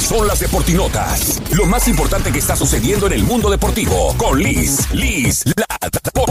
Son las deportinotas. Lo más importante que está sucediendo en el mundo deportivo con Liz, Liz, la,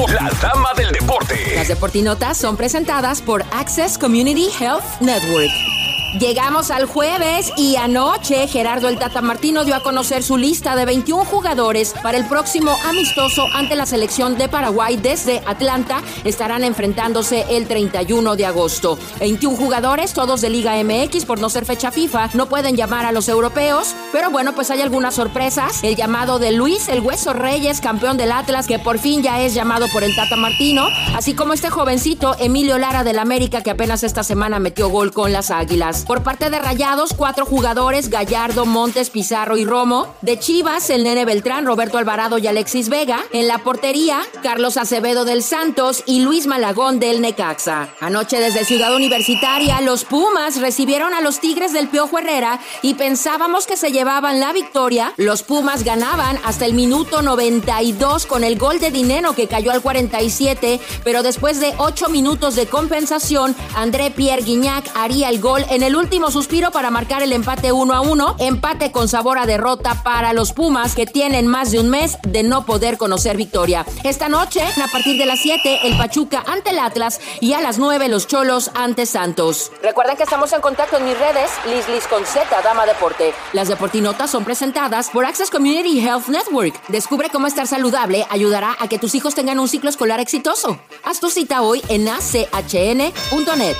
la dama del deporte. Las deportinotas son presentadas por Access Community Health Network. Llegamos al jueves y anoche Gerardo el Tata Martino dio a conocer su lista de 21 jugadores para el próximo amistoso ante la selección de Paraguay desde Atlanta. Estarán enfrentándose el 31 de agosto. 21 jugadores, todos de Liga MX por no ser fecha FIFA, no pueden llamar a los europeos, pero bueno, pues hay algunas sorpresas. El llamado de Luis El Hueso Reyes, campeón del Atlas, que por fin ya es llamado por el Tata Martino, así como este jovencito Emilio Lara del América que apenas esta semana metió gol con las Águilas. Por parte de Rayados, cuatro jugadores, Gallardo, Montes, Pizarro y Romo. De Chivas, el Nene Beltrán, Roberto Alvarado y Alexis Vega. En la portería, Carlos Acevedo del Santos y Luis Malagón del Necaxa. Anoche desde Ciudad Universitaria, los Pumas recibieron a los Tigres del Piojo Herrera y pensábamos que se llevaban la victoria. Los Pumas ganaban hasta el minuto 92 con el gol de Dinero que cayó al 47, pero después de ocho minutos de compensación, André Pierre Guignac haría el gol en el último suspiro para marcar el empate 1 a 1, empate con sabor a derrota para los Pumas que tienen más de un mes de no poder conocer victoria. Esta noche, a partir de las 7, el Pachuca ante el Atlas y a las 9 los Cholos ante Santos. Recuerden que estamos en contacto en mis redes, Liz Liz con Z, Dama Deporte. Las deportinotas son presentadas por Access Community Health Network. Descubre cómo estar saludable ayudará a que tus hijos tengan un ciclo escolar exitoso. Haz tu cita hoy en achn.net.